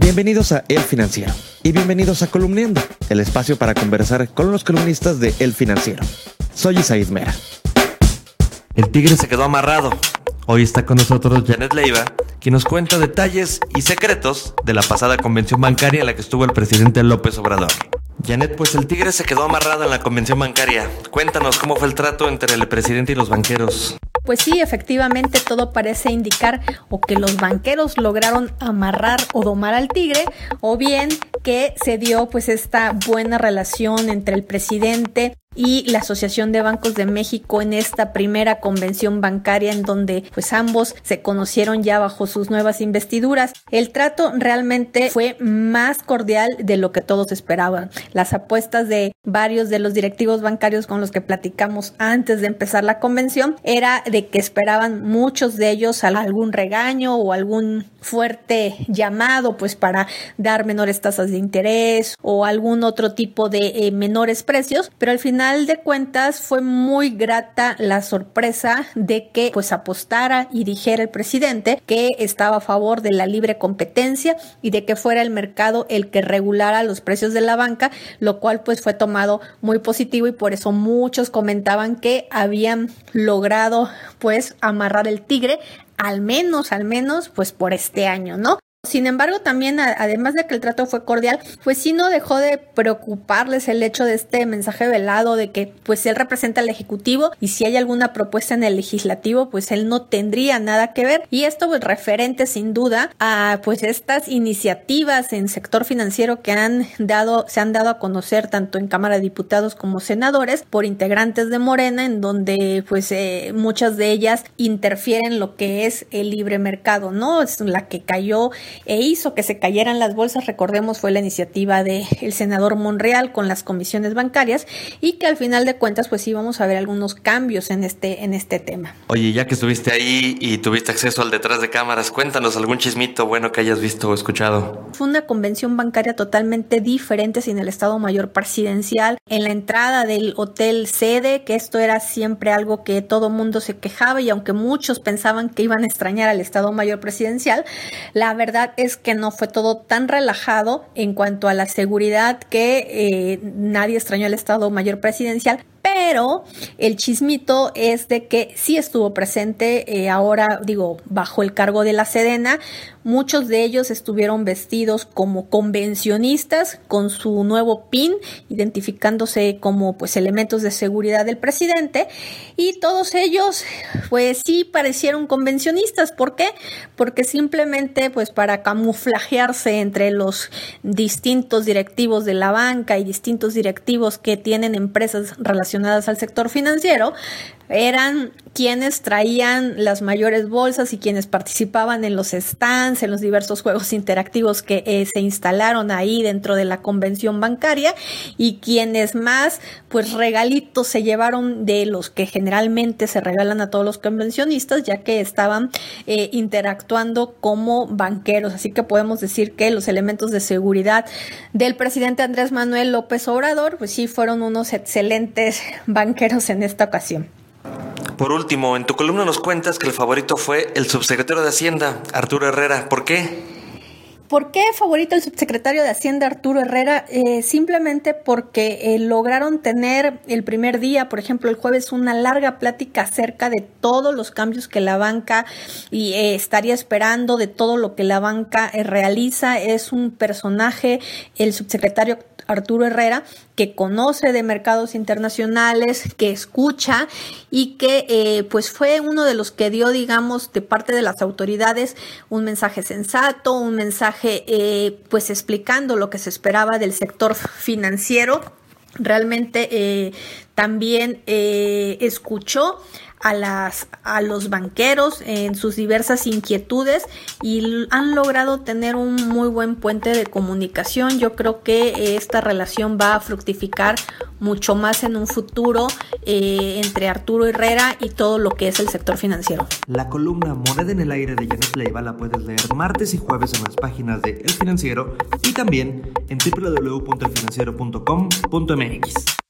Bienvenidos a El Financiero y bienvenidos a Columniendo, el espacio para conversar con los columnistas de El Financiero. Soy Isaid Mera. El tigre se quedó amarrado. Hoy está con nosotros Janet Leiva, quien nos cuenta detalles y secretos de la pasada convención bancaria en la que estuvo el presidente López Obrador. Janet, pues el tigre se quedó amarrado en la convención bancaria. Cuéntanos cómo fue el trato entre el presidente y los banqueros. Pues sí, efectivamente todo parece indicar o que los banqueros lograron amarrar o domar al tigre o bien que se dio pues esta buena relación entre el presidente y la Asociación de Bancos de México en esta primera convención bancaria en donde pues ambos se conocieron ya bajo sus nuevas investiduras. El trato realmente fue más cordial de lo que todos esperaban. Las apuestas de varios de los directivos bancarios con los que platicamos antes de empezar la convención era de que esperaban muchos de ellos algún regaño o algún fuerte llamado pues para dar menores tasas de interés o algún otro tipo de eh, menores precios, pero al final de cuentas fue muy grata la sorpresa de que pues apostara y dijera el presidente que estaba a favor de la libre competencia y de que fuera el mercado el que regulara los precios de la banca, lo cual pues fue tomado muy positivo y por eso muchos comentaban que habían logrado pues amarrar el tigre al menos, al menos, pues por este año, ¿no? Sin embargo, también, además de que el trato fue cordial, pues sí no dejó de preocuparles el hecho de este mensaje velado de que pues él representa al Ejecutivo y si hay alguna propuesta en el Legislativo, pues él no tendría nada que ver. Y esto pues referente sin duda a pues estas iniciativas en sector financiero que han dado, se han dado a conocer tanto en Cámara de Diputados como senadores por integrantes de Morena, en donde pues eh, muchas de ellas interfieren lo que es el libre mercado, ¿no? Es la que cayó e hizo que se cayeran las bolsas, recordemos, fue la iniciativa del el senador Monreal con las comisiones bancarias y que al final de cuentas pues íbamos a ver algunos cambios en este, en este tema. Oye, ya que estuviste ahí y tuviste acceso al detrás de cámaras, cuéntanos algún chismito bueno que hayas visto o escuchado. Fue una convención bancaria totalmente diferente sin el Estado Mayor Presidencial. En la entrada del hotel sede, que esto era siempre algo que todo mundo se quejaba y aunque muchos pensaban que iban a extrañar al Estado Mayor Presidencial, la verdad es que no fue todo tan relajado en cuanto a la seguridad que eh, nadie extrañó al Estado Mayor Presidencial, pero el chismito es de que sí estuvo presente eh, ahora, digo, bajo el cargo de la Sedena. Muchos de ellos estuvieron vestidos como convencionistas con su nuevo PIN, identificándose como pues elementos de seguridad del presidente. Y todos ellos pues sí parecieron convencionistas. ¿Por qué? Porque simplemente pues para camuflajearse entre los distintos directivos de la banca y distintos directivos que tienen empresas relacionadas al sector financiero, eran quienes traían las mayores bolsas y quienes participaban en los stands, en los diversos juegos interactivos que eh, se instalaron ahí dentro de la convención bancaria y quienes más pues regalitos se llevaron de los que generalmente se regalan a todos los convencionistas ya que estaban eh, interactuando como banqueros. Así que podemos decir que los elementos de seguridad del presidente Andrés Manuel López Obrador pues sí fueron unos excelentes banqueros en esta ocasión. Por último, en tu columna nos cuentas que el favorito fue el subsecretario de Hacienda, Arturo Herrera. ¿Por qué? ¿Por qué favorito el subsecretario de Hacienda Arturo Herrera? Eh, simplemente porque eh, lograron tener el primer día, por ejemplo, el jueves, una larga plática acerca de todos los cambios que la banca y, eh, estaría esperando, de todo lo que la banca realiza. Es un personaje, el subsecretario Arturo Herrera, que conoce de mercados internacionales, que escucha y que eh, pues fue uno de los que dio, digamos, de parte de las autoridades un mensaje sensato, un mensaje eh, pues explicando lo que se esperaba del sector financiero. Realmente eh, también escuchó a, las, a los banqueros en sus diversas inquietudes y han logrado tener un muy buen puente de comunicación. Yo creo que esta relación va a fructificar mucho más en un futuro eh, entre Arturo Herrera y todo lo que es el sector financiero. La columna Moneda en el aire de Janet Leiva la puedes leer martes y jueves en las páginas de El Financiero y también en www.elfinanciero.com.mx.